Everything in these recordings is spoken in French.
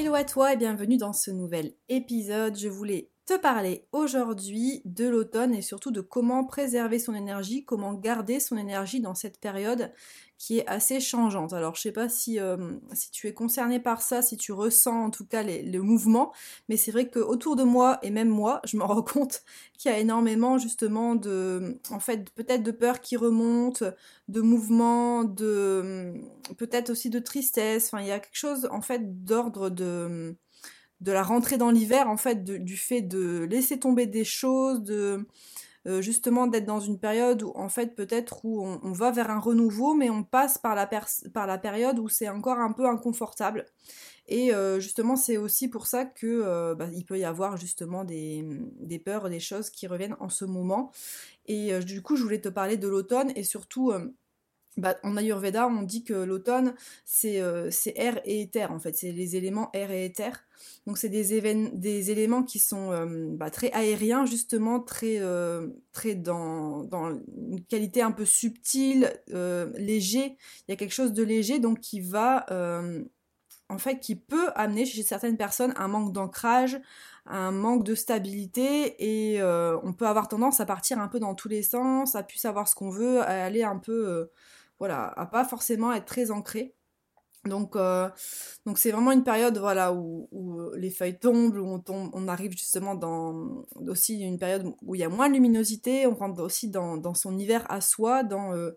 Hello à toi et bienvenue dans ce nouvel épisode. Je voulais parler aujourd'hui de l'automne et surtout de comment préserver son énergie, comment garder son énergie dans cette période qui est assez changeante. Alors je sais pas si, euh, si tu es concerné par ça, si tu ressens en tout cas les, le mouvement, mais c'est vrai que autour de moi et même moi, je me rends compte qu'il y a énormément justement de, en fait, peut-être de peur qui remonte, de mouvements, de peut-être aussi de tristesse. Enfin, il y a quelque chose en fait d'ordre de de la rentrée dans l'hiver, en fait, du fait de laisser tomber des choses, de euh, justement d'être dans une période où en fait peut-être où on, va vers un renouveau mais on passe par la, période où c'est encore un peu inconfortable. Et euh, justement c'est aussi pour ça que euh, bah, peut y avoir justement des, peurs des choses qui reviennent en ce moment. Et du coup je voulais te parler de l'automne et surtout bah, en Ayurveda, on dit que l'automne, c'est air et éther, en fait. C'est les éléments air et éther. Donc c'est des, des éléments qui sont euh, bah, très aériens justement, très, euh, très dans, dans, une qualité un peu subtile, euh, léger. Il y a quelque chose de léger donc qui va, en fait, qui peut amener chez certaines personnes un manque d'ancrage, un manque de stabilité et on peut avoir tendance à partir un peu dans tous les sens, à plus savoir ce qu'on veut, à aller un peu, voilà, à pas forcément être très ancré. Donc, euh, c'est vraiment une période voilà où, les feuilles tombent, où on, on arrive justement dans aussi une période où il y a moins de luminosité, on rentre aussi dans, son hiver à soi, dans, euh,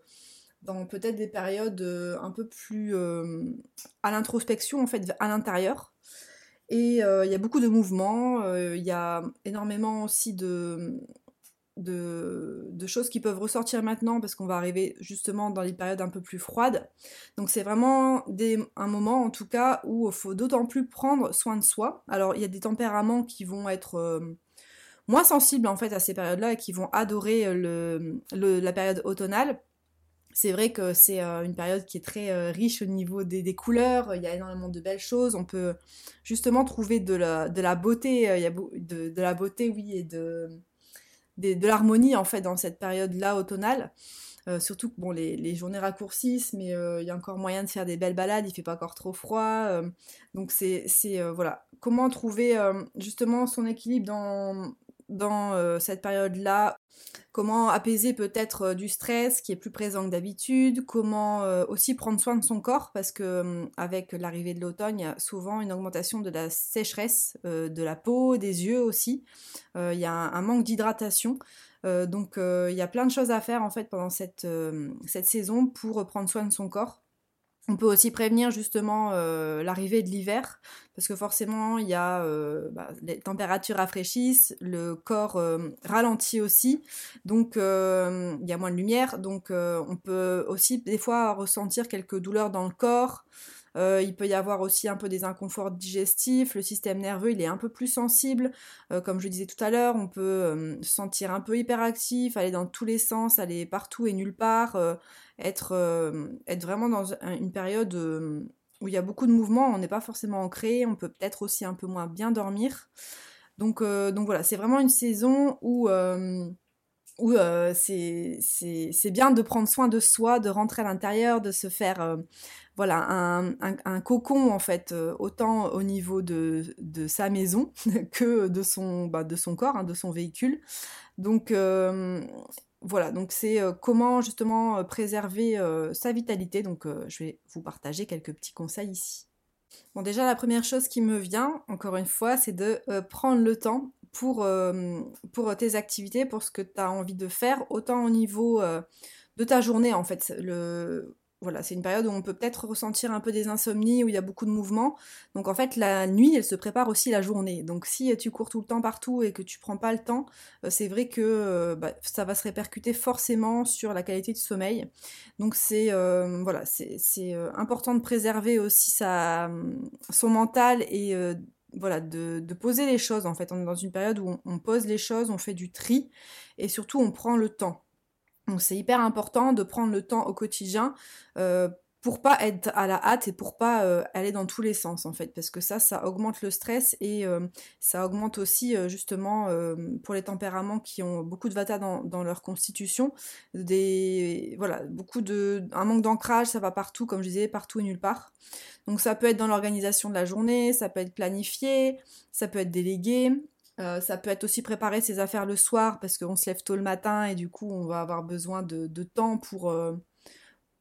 peut-être des périodes euh, un peu plus à l'introspection en fait à l'intérieur. Et il y a beaucoup de mouvements, il y a énormément aussi de, de, choses qui peuvent ressortir maintenant parce qu'on va arriver justement dans les périodes un peu plus froides. Donc c'est vraiment un moment en tout cas où il faut d'autant plus prendre soin de soi. Alors il y a des tempéraments qui vont être euh, moins sensibles en fait à ces périodes-là et qui vont adorer le, la période automnale. C'est vrai que c'est euh, une période qui est très euh, riche au niveau des, couleurs, il y a énormément de belles choses, on peut justement trouver de la, de la beauté, il y a de, de la beauté oui et de, de l'harmonie en fait dans cette période-là automnale. Euh, surtout que bon, les, journées raccourcissent, mais euh, il y a encore moyen de faire des belles balades, il fait pas encore trop froid. Euh, donc c'est voilà, comment trouver justement son équilibre dans, dans cette période-là comment apaiser peut-être euh, du stress qui est plus présent que d'habitude, comment euh, aussi prendre soin de son corps parce que hum, avec l'arrivée de l'automne, il y a souvent une augmentation de la sécheresse euh, de la peau, des yeux aussi. il y a un, manque d'hydratation. donc il y a plein de choses à faire en fait pendant cette saison pour prendre soin de son corps. On peut aussi prévenir justement euh, l'arrivée de l'hiver, parce que forcément, il y a euh, bah, les températures rafraîchissent, le corps euh, ralentit aussi, donc il y a moins de lumière, donc on peut aussi des fois ressentir quelques douleurs dans le corps. Il peut y avoir aussi un peu des inconforts digestifs, le système nerveux il est un peu plus sensible, comme je disais tout à l'heure, on peut se sentir un peu hyperactif, aller dans tous les sens, aller partout et nulle part, être, euh, vraiment dans une période euh, où il y a beaucoup de mouvements, on n'est pas forcément ancré, on peut peut-être aussi un peu moins bien dormir. Donc, euh, donc voilà, c'est vraiment une saison où, où c'est bien de prendre soin de soi, de rentrer à l'intérieur, de se faire voilà, un, cocon en fait, autant au niveau de, sa maison que de son, bah, de son corps, hein, de son véhicule. Donc voilà, donc c'est comment justement préserver sa vitalité. Donc je vais vous partager quelques petits conseils ici. Bon déjà la première chose qui me vient, encore une fois, c'est de prendre le temps pour, pour tes activités, pour ce que tu as envie de faire, autant au niveau de ta journée en fait. Le, voilà, c'est une période où on peut peut-être ressentir un peu des insomnies, où il y a beaucoup de mouvements. Donc en fait, la nuit, elle se prépare aussi la journée. Donc si tu cours tout le temps partout et que tu prends pas le temps, euh, c'est vrai que euh, bah, ça va se répercuter forcément sur la qualité du sommeil. Donc c'est euh, voilà, c'est important de préserver aussi sa, son mental et voilà, de, poser les choses en fait. On est dans une période où on pose les choses, on fait du tri et surtout on prend le temps. Donc c'est hyper important de prendre le temps au quotidien euh, pour pas être à la hâte et pour pas euh, aller dans tous les sens en fait. Parce que ça ça augmente le stress et euh, ça augmente aussi justement pour les tempéraments qui ont beaucoup de vata dans, leur constitution voilà beaucoup de un manque d'ancrage ça va partout comme je disais partout et nulle part. Donc ça peut être dans l'organisation de la journée ça peut être planifié ça peut être délégué euh, ça peut être aussi préparer ses affaires le soir parce qu'on se lève tôt le matin et du coup on va avoir besoin de, temps pour, euh,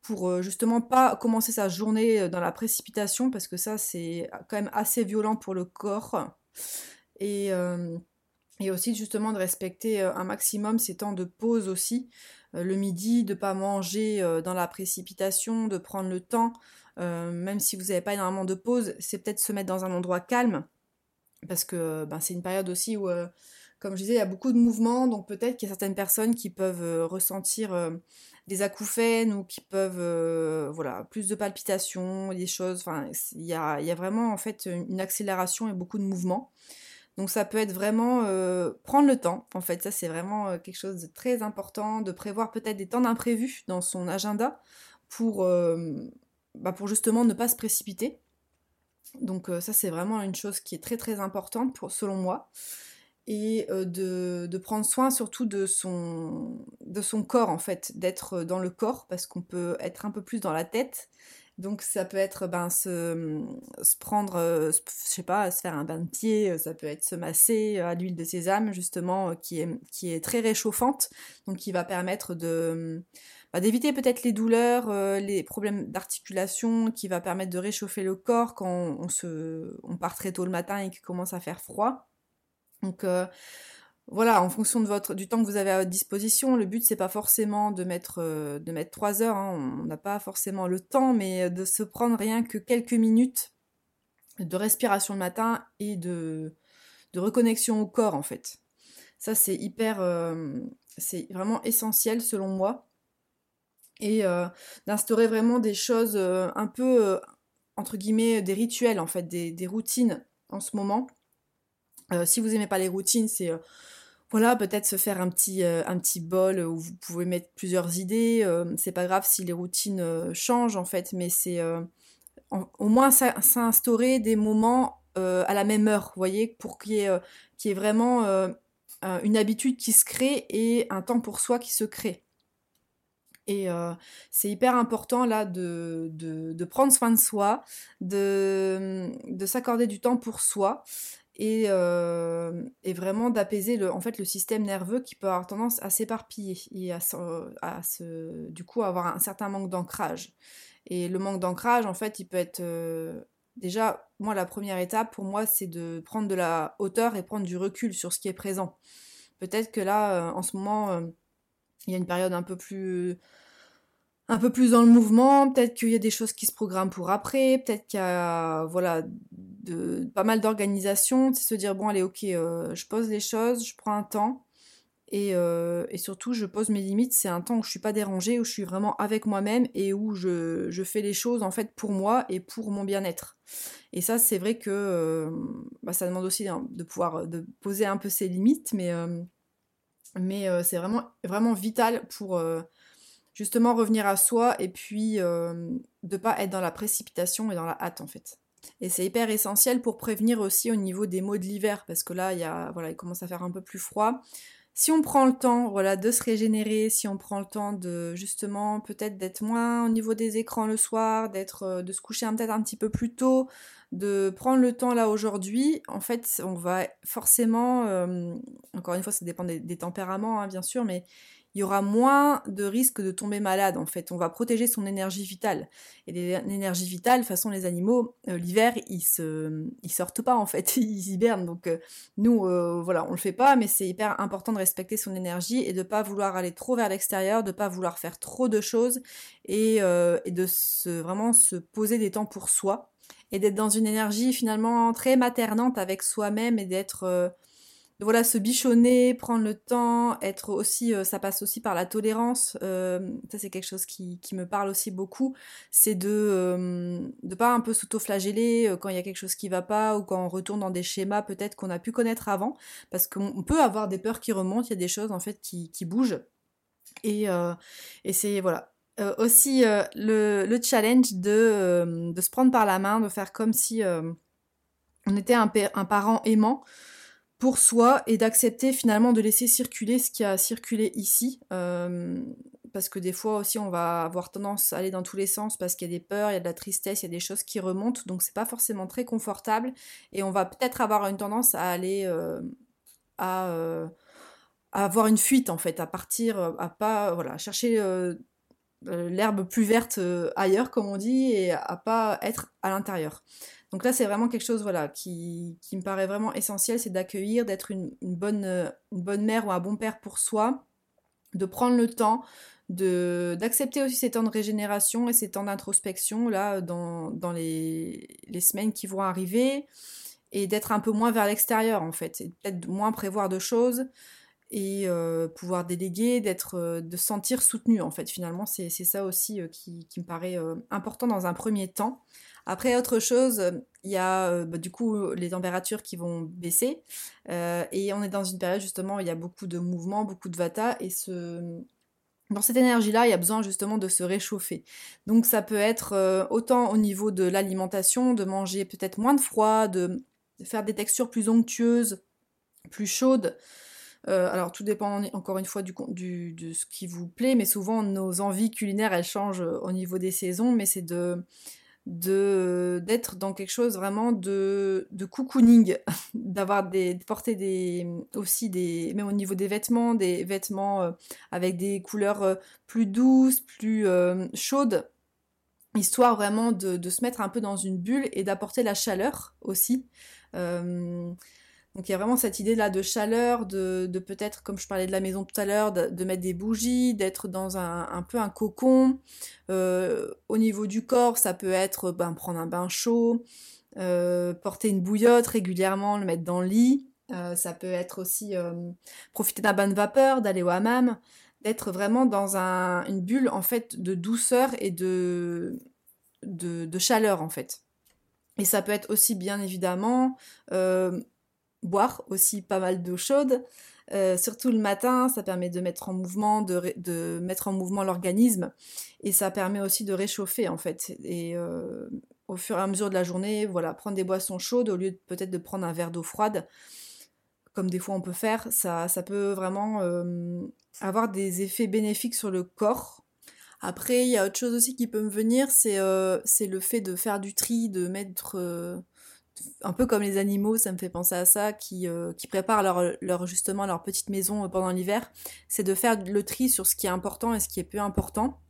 pour euh, justement pas commencer sa journée dans la précipitation parce que ça c'est quand même assez violent pour le corps. Et, et aussi justement de respecter un maximum ses temps de pause aussi. le midi, de pas manger dans la précipitation, de prendre le temps. même si vous n'avez pas énormément de pause, c'est peut-être se mettre dans un endroit calme parce que ben, c'est une période aussi où, euh, comme je disais, il y a beaucoup de mouvements, donc peut-être qu'il y a certaines personnes qui peuvent euh, ressentir euh, des acouphènes ou qui peuvent, voilà, plus de palpitations, des choses, il y a, vraiment en fait une accélération et beaucoup de mouvements. Donc ça peut être vraiment prendre le temps, en fait, ça c'est vraiment quelque chose de très important, de prévoir peut-être des temps d'imprévus dans son agenda pour, bah, justement ne pas se précipiter. Donc euh, ça c'est vraiment une chose qui est très très importante pour, selon moi. Et euh, de, prendre soin surtout de son, de son corps en fait, d'être dans le corps parce qu'on peut être un peu plus dans la tête. Donc ça peut être ben, se, prendre, euh, je sais pas, se faire un bain de pied, ça peut être se masser à l'huile de sésame justement qui est, qui est très réchauffante, donc qui va permettre de bah, d'éviter peut-être les douleurs, les problèmes d'articulation, qui va permettre de réchauffer le corps quand on, se, on part très tôt le matin et qu'il commence à faire froid. Donc euh, voilà, en fonction de votre, du temps que vous avez à votre disposition, le but c'est pas forcément de mettre, euh, de mettre 3 heures, hein, on n'a pas forcément le temps, mais de se prendre rien que quelques minutes de respiration le matin et de, de reconnexion au corps en fait. Ça c'est hyper, c'est vraiment essentiel selon moi et euh, d'instaurer vraiment des choses euh, un peu, euh, entre guillemets, des rituels en fait, des, routines en ce moment. Si vous n'aimez pas les routines, c'est voilà, peut-être se faire un petit, un petit bol où vous pouvez mettre plusieurs idées. c'est pas grave si les routines changent en fait, mais c'est au moins s'instaurer des moments à la même heure, vous voyez, pour qu'il y, y, ait vraiment une habitude qui se crée et un temps pour soi qui se crée. Et euh, c'est hyper important là de, de, prendre soin de soi, de, de s'accorder du temps pour soi et, euh, et vraiment d'apaiser le, en fait, le système nerveux qui peut avoir tendance à s'éparpiller et à, se, du coup avoir un certain manque d'ancrage. Et le manque d'ancrage, en fait, il peut être... Euh, déjà, moi, la première étape pour moi, c'est de prendre de la hauteur et prendre du recul sur ce qui est présent. Peut-être que là, en ce moment il y a une période un peu plus un peu plus dans le mouvement, peut-être qu'il y a des choses qui se programment pour après, peut-être qu'il y a voilà pas mal d'organisation, c'est se dire bon allez ok, euh, je pose les choses, je prends un temps et, euh, et, surtout je pose mes limites, c'est un temps où je suis pas dérangée, où je suis vraiment avec moi-même et où je, je, fais les choses en fait pour moi et pour mon bien-être. Et ça c'est vrai que euh, bah, ça demande aussi hein, de pouvoir de poser un peu ses limites, mais mais c'est vraiment, vraiment vital pour justement revenir à soi et puis euh, de pas être dans la précipitation et dans la hâte en fait. Et c'est hyper essentiel pour prévenir aussi au niveau des maux de l'hiver parce que là il y a, voilà, il commence à faire un peu plus froid. Si on prend le temps voilà, de se régénérer, si on prend le temps de justement peut-être d'être moins au niveau des écrans le soir, d'être de se coucher peut-être un petit peu plus tôt, de prendre le temps là aujourd'hui, en fait, on va forcément, euh, encore une fois, ça dépend des, tempéraments, hein, bien sûr, mais il y aura moins de risques de tomber malade en fait. On va protéger son énergie vitale. Et l'énergie vitale, de toute façon, les animaux, euh, l'hiver, ils se, sortent pas en fait, ils hibernent. Donc euh, nous, euh, voilà, on le fait pas, mais c'est hyper important de respecter son énergie et de pas vouloir aller trop vers l'extérieur, de pas vouloir faire trop de choses et, et de se, vraiment se poser des temps pour soi et d'être dans une énergie finalement très maternante avec soi-même et d'être voilà, se bichonner, prendre le temps, être aussi, euh, ça passe aussi par la tolérance. Euh, ça, c'est quelque chose qui, me parle aussi beaucoup. C'est de ne euh, pas un peu s'auto-flageller quand il y a quelque chose qui va pas ou quand on retourne dans des schémas peut-être qu'on a pu connaître avant. Parce qu'on peut avoir des peurs qui remontent, il y a des choses en fait qui, bougent. Et, c'est, voilà. aussi le, challenge de, se prendre par la main, de faire comme si on était un parent aimant pour soi et d'accepter finalement de laisser circuler ce qui a circulé ici. Euh, parce que des fois aussi on va avoir tendance à aller dans tous les sens parce qu'il y a des peurs, il y a de la tristesse, il y a des choses qui remontent, donc c'est pas forcément très confortable et on va peut-être avoir une tendance à aller euh, euh, à, avoir une fuite en fait, à partir, à pas voilà, chercher l'herbe plus verte ailleurs comme on dit et à pas être à l'intérieur. Donc là, c'est vraiment quelque chose voilà, qui, me paraît vraiment essentiel, c'est d'accueillir, d'être une, bonne, mère ou un bon père pour soi, de prendre le temps, d'accepter aussi ces temps de régénération et ces temps d'introspection là dans, les, semaines qui vont arriver et d'être un peu moins vers l'extérieur en fait, peut-être moins prévoir de choses et euh, pouvoir déléguer, d'être, euh, de se sentir soutenu en fait. Finalement, c'est ça aussi euh, qui, me paraît important dans un premier temps. Après, autre chose, il y a euh, bah, du coup les températures qui vont baisser. Euh, et on est dans une période justement où il y a beaucoup de mouvements, beaucoup de vata. Et dans cette énergie-là, il y a besoin justement de se réchauffer. Donc ça peut être euh, autant au niveau de l'alimentation, de manger peut-être moins de froid, de faire des textures plus onctueuses, plus chaudes. alors tout dépend encore une fois du, de ce qui vous plaît, mais souvent nos envies culinaires elles changent au niveau des saisons, mais c'est de de d'être dans quelque chose vraiment de, de cocooning, d'avoir des de porter des aussi des même au niveau des vêtements, des vêtements euh, avec des couleurs euh, plus douces, plus euh, chaudes, histoire vraiment de, de, se mettre un peu dans une bulle et d'apporter la chaleur aussi. Donc il y a vraiment cette idée là de chaleur, de, peut-être, comme je parlais de la maison tout à l'heure, de, mettre des bougies, d'être dans un, peu un cocon. Euh, au niveau du corps, ça peut être ben, prendre un bain chaud, euh, porter une bouillotte régulièrement, le mettre dans le lit. Euh, ça peut être aussi profiter d'un bain de vapeur, d'aller au hammam, d'être vraiment dans une bulle en fait de douceur et de, de, chaleur en fait. Et ça peut être aussi bien évidemment boire aussi pas mal d'eau chaude. Euh, surtout le matin, ça permet de mettre en mouvement, de, mettre en mouvement l'organisme et ça permet aussi de réchauffer en fait. Et euh, au fur et à mesure de la journée, voilà, prendre des boissons chaudes au lieu peut-être de prendre un verre d'eau froide, comme des fois on peut faire, ça, ça peut vraiment euh, avoir des effets bénéfiques sur le corps. Après, il y a autre chose aussi qui peut me venir, c'est le fait de faire du tri, de mettre un peu comme les animaux, ça me fait penser à ça, qui, euh, qui préparent leur, leur, justement leur petite maison euh, pendant l'hiver, c'est de faire le tri sur ce qui est important et ce qui est peu important,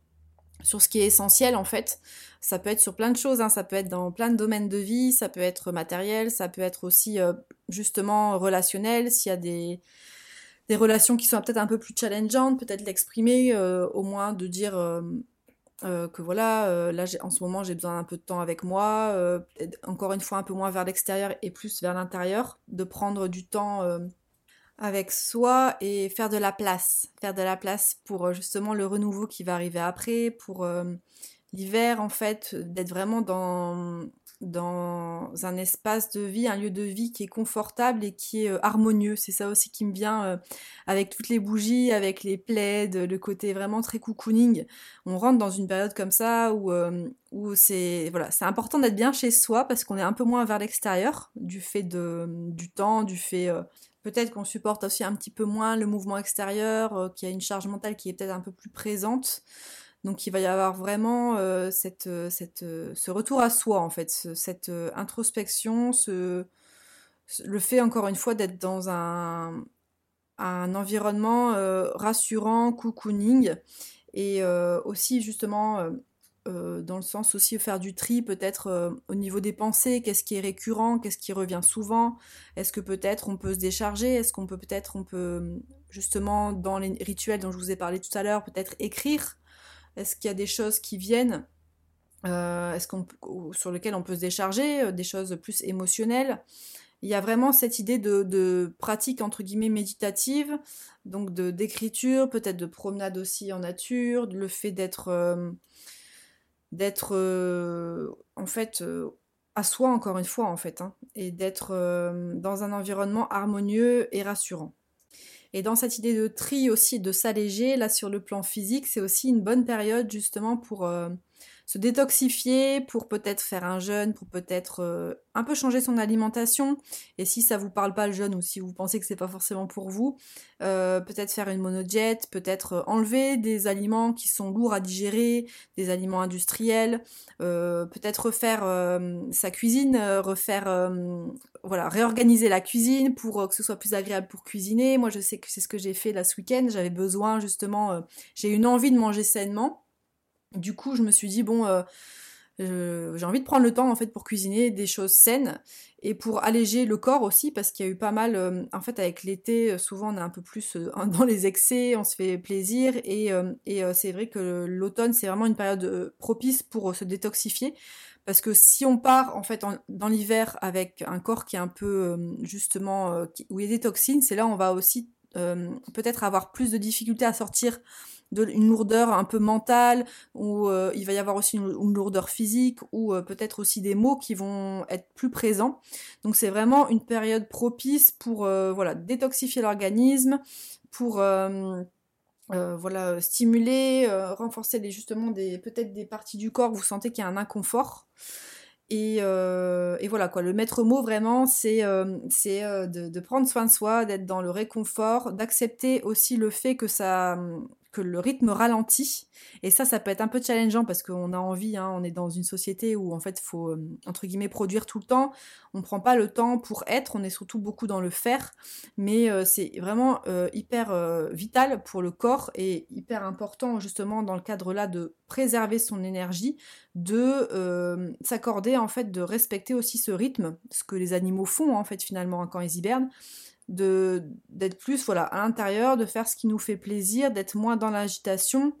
sur ce qui est essentiel en fait. Ça peut être sur plein de choses, hein. ça peut être dans plein de domaines de vie, ça peut être matériel, ça peut être aussi euh, justement relationnel, s'il y a des, des relations qui sont peut-être un peu plus challengeantes, peut-être l'exprimer, au moins de dire euh, que voilà, euh, là en ce moment j'ai besoin d'un peu de temps avec moi, euh, encore une fois un peu moins vers l'extérieur et plus vers l'intérieur, de prendre du temps avec soi et faire de la place, faire de la place pour justement le renouveau qui va arriver après, pour l'hiver en fait, d'être vraiment dans dans un espace de vie, un lieu de vie qui est confortable et qui est euh, harmonieux. C'est ça aussi qui me vient euh, avec toutes les bougies, avec les plaids, le côté vraiment très cocooning. On rentre dans une période comme ça où, euh, où c'est voilà, c'est important d'être bien chez soi parce qu'on est un peu moins vers l'extérieur du fait du temps, du fait peut-être qu'on supporte aussi un petit peu moins le mouvement extérieur, qu'il y a une charge mentale qui est peut-être un peu plus présente. Donc il va y avoir vraiment euh, cette, euh, euh, ce retour à soi, en fait, cette introspection, ce, le fait, encore une fois, d'être dans un, un environnement rassurant, cocooning, et aussi justement dans le sens aussi faire du tri peut-être au niveau des pensées, qu'est-ce qui est récurrent, qu'est-ce qui revient souvent, est-ce que peut-être on peut se décharger, est-ce qu'on peut peut-être on peut justement dans les rituels dont je vous ai parlé tout à l'heure peut-être écrire, est-ce qu'il y a des choses qui viennent euh, sur lesquelles on peut se décharger, euh, des choses plus émotionnelles? Il y a vraiment cette idée de, pratique entre guillemets méditative, donc de d'écriture, peut-être de promenade aussi en nature, le fait d'être euh, en fait à soi encore une fois en fait, hein, et d'être dans un environnement harmonieux et rassurant. Et dans cette idée de tri aussi, de s'alléger, là sur le plan physique, c'est aussi une bonne période justement pour se détoxifier, pour peut-être faire un jeûne, pour peut-être euh, un peu changer son alimentation. Et si ça vous parle pas le jeûne ou si vous pensez que c'est pas forcément pour vous, euh, peut-être faire une monodiète, peut-être euh, enlever des aliments qui sont lourds à digérer, des aliments industriels, peut-être refaire sa cuisine, refaire voilà, réorganiser la cuisine pour que ce soit plus agréable pour cuisiner. Moi, je sais que c'est ce que j'ai fait là ce week-end. J'avais besoin justement, j'ai une envie de manger sainement. Du coup, je me suis dit, bon, euh, j'ai envie de prendre le temps en fait pour cuisiner des choses saines et pour alléger le corps aussi parce qu'il y a eu pas mal euh, en fait avec l'été euh, souvent on est un peu plus dans les excès on se fait plaisir et, c'est vrai que l'automne c'est vraiment une période propice pour se détoxifier parce que si on part en fait dans l'hiver avec un corps qui est un peu justement où il y a des toxines c'est là on va aussi peut-être avoir plus de difficultés à sortir une lourdeur un peu mentale, ou euh, il va y avoir aussi une, lourdeur physique, ou euh, peut-être aussi des mots qui vont être plus présents. Donc c'est vraiment une période propice pour euh, voilà détoxifier l'organisme, pour voilà stimuler, renforcer justement des peut-être des parties du corps où vous sentez qu'il y a un inconfort. Et, voilà quoi, le maître mot vraiment, c'est c'est de, prendre soin de soi, d'être dans le réconfort, d'accepter aussi le fait que ça, le rythme ralentit. Et ça, ça peut être un peu challengeant parce qu'on a envie, hein, on est dans une société où en fait faut, euh, entre guillemets, produire tout le temps. On prend pas le temps pour être, on est surtout beaucoup dans le faire. Mais euh, c'est vraiment euh, hyper vital pour le corps et hyper important justement dans le cadre là de préserver son énergie, de s'accorder en fait, de respecter aussi ce rythme, ce que les animaux font en fait finalement quand ils hibernent d'être plus voilà à l'intérieur, de faire ce qui nous fait plaisir, d'être moins dans l'agitation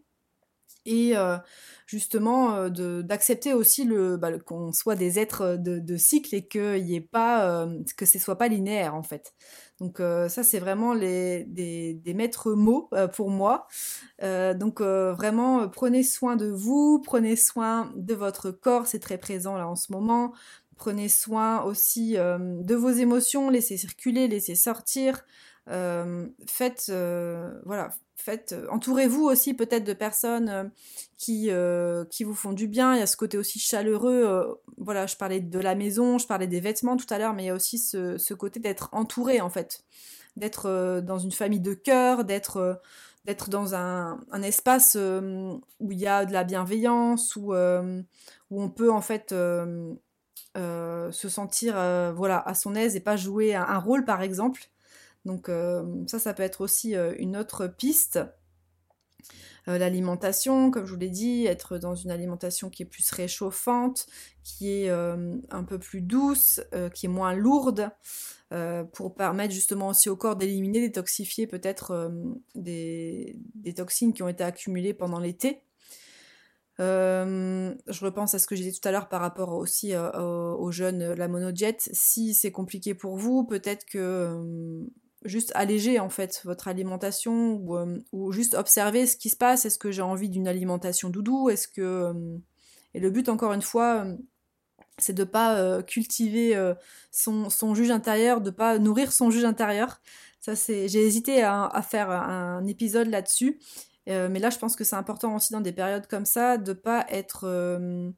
et euh, justement euh, d'accepter aussi le bah, qu'on soit des êtres de, de cycle et que y ait euh, ce soit pas linéaire en fait. Donc ça c'est vraiment des maîtres mots pour moi. donc vraiment prenez soin de vous, prenez soin de votre corps, c'est très présent là en ce moment. Prenez soin aussi euh, de vos émotions, laissez circuler, laissez sortir. Euh, faites, euh, voilà, faites, entourez-vous aussi peut-être de personnes qui, qui vous font du bien. Il y a ce côté aussi chaleureux. voilà, je parlais de la maison, je parlais des vêtements tout à l'heure, mais il y a aussi ce, côté d'être entouré en fait, d'être dans une famille de cœur, d'être d'être dans un, espace où il y a de la bienveillance, où, où on peut en fait se sentir euh, voilà à son aise et pas jouer un, rôle par exemple. Donc euh, ça, ça peut être aussi une autre piste. L'alimentation, comme je vous l'ai dit, être dans une alimentation qui est plus réchauffante, qui est un peu plus douce, qui est moins lourde, pour permettre justement aussi au corps d'éliminer, détoxifier peut-être des, toxines qui ont été accumulées pendant l'été. Euh, je repense à ce que j'ai dit tout à l'heure par rapport aussi euh, aux, jeunes, euh, la monojet. Si c'est compliqué pour vous, peut-être que juste alléger en fait votre alimentation ou, juste observer ce qui se passe. Est-ce que j'ai envie d'une alimentation doudou? Est-ce que et le but encore une fois, c'est de pas cultiver son, juge intérieur, de pas nourrir son juge intérieur. Ça c'est, j'ai hésité à, faire un épisode là-dessus euh, mais là, je pense que c'est important aussi dans des périodes comme ça de pas être, euh,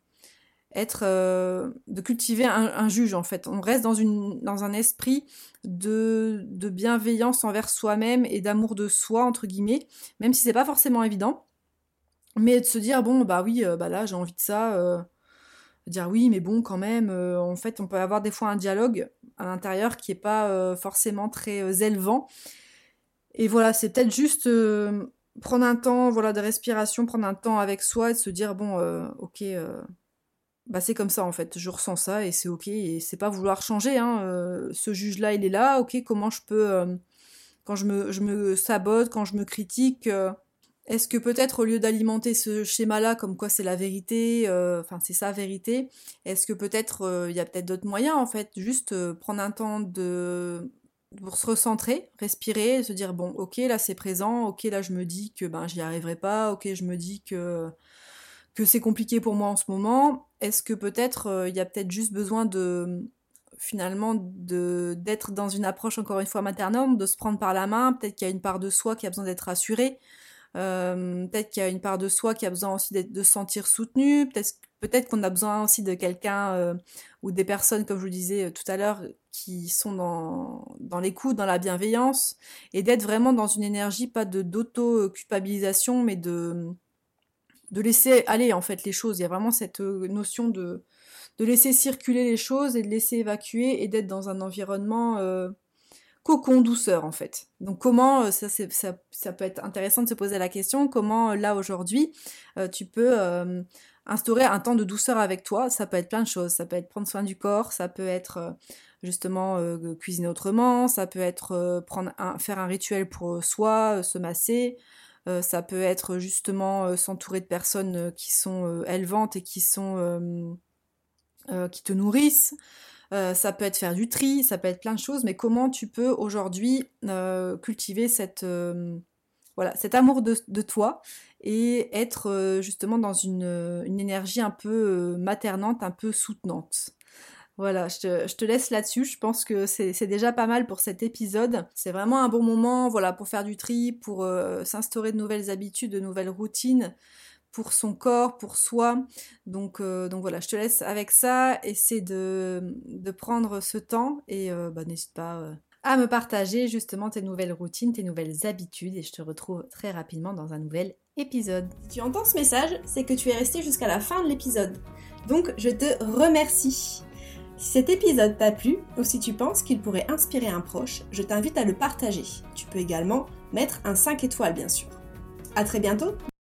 être euh, de cultiver un, juge en fait. On reste dans une dans un esprit de, de bienveillance envers soi-même et d'amour de soi entre guillemets, même si c'est pas forcément évident. Mais de se dire bon bah oui bah là j'ai envie de ça. dire oui mais bon quand même en fait on peut avoir des fois un dialogue à l'intérieur qui est pas forcément très élevant Et voilà, c'est peut-être juste prendre un temps voilà, de respiration, prendre un temps avec soi et de se dire, bon, ok, bah c'est comme ça en fait, je ressens ça et c'est ok, et c'est pas vouloir changer, hein, ce juge-là il est là, ok, comment je peux, quand je me, je me sabote, quand je me critique, est-ce que peut-être au lieu d'alimenter ce schéma-là comme quoi c'est la vérité, enfin c'est sa vérité, est-ce que peut-être il y a peut-être d'autres moyens en fait, juste prendre un temps de pour se recentrer, respirer, se dire bon ok là c'est présent, ok là je me dis que ben j'y arriverai pas, ok je me dis que que c'est compliqué pour moi en ce moment. Est-ce que peut-être euh, il y a peut-être juste besoin de finalement d'être dans une approche encore une fois maternelle, de se prendre par la main, peut-être qu'il y a une part de soi qui a besoin d'être rassurée, euh, peut-être qu'il y a une part de soi qui a besoin aussi de se sentir soutenue, peut-être peut-être qu'on a besoin aussi de quelqu'un euh, ou des personnes, comme je vous disais tout à l'heure, qui sont dans, dans l'écoute, dans la bienveillance, et d'être vraiment dans une énergie, pas de d'auto-culpabilisation, mais de, de laisser aller en fait les choses. Il y a vraiment cette euh, notion de, de laisser circuler les choses et de laisser évacuer et d'être dans un environnement euh, cocon douceur en fait. Donc comment, euh, ça, ça, ça, peut être intéressant de se poser la question, comment là aujourd'hui tu peux instaurer un temps de douceur avec toi. Ça peut être plein de choses, ça peut être prendre soin du corps, ça peut être justement cuisiner autrement, ça peut être un, faire un rituel pour soi, se masser, euh, ça peut être justement euh, s'entourer de personnes euh, qui sont élevantes et qui sont qui te nourrissent. ça peut être faire du tri, ça peut être plein de choses, mais comment tu peux aujourd'hui cultiver cette, voilà, cet amour de, de, toi et être justement dans une, une énergie un peu maternante, un peu soutenante? Voilà, je te, laisse là-dessus. Je pense que c'est déjà pas mal pour cet épisode. C'est vraiment un bon moment, voilà, pour faire du tri, pour euh, s'instaurer de nouvelles habitudes, de nouvelles routines pour son corps, pour soi. Donc, euh, donc voilà, je te laisse avec ça. Essaie de, de prendre ce temps et euh, bah, n'hésite pas à me partager justement tes nouvelles routines, tes nouvelles habitudes et je te retrouve très rapidement dans un nouvel épisode. Si tu entends ce message, c'est que tu es resté jusqu'à la fin de l'épisode. Donc je te remercie. Si cet épisode t'a plu ou si tu penses qu'il pourrait inspirer un proche, je t'invite à le partager. Tu peux également mettre un 5 étoiles bien sûr. A très bientôt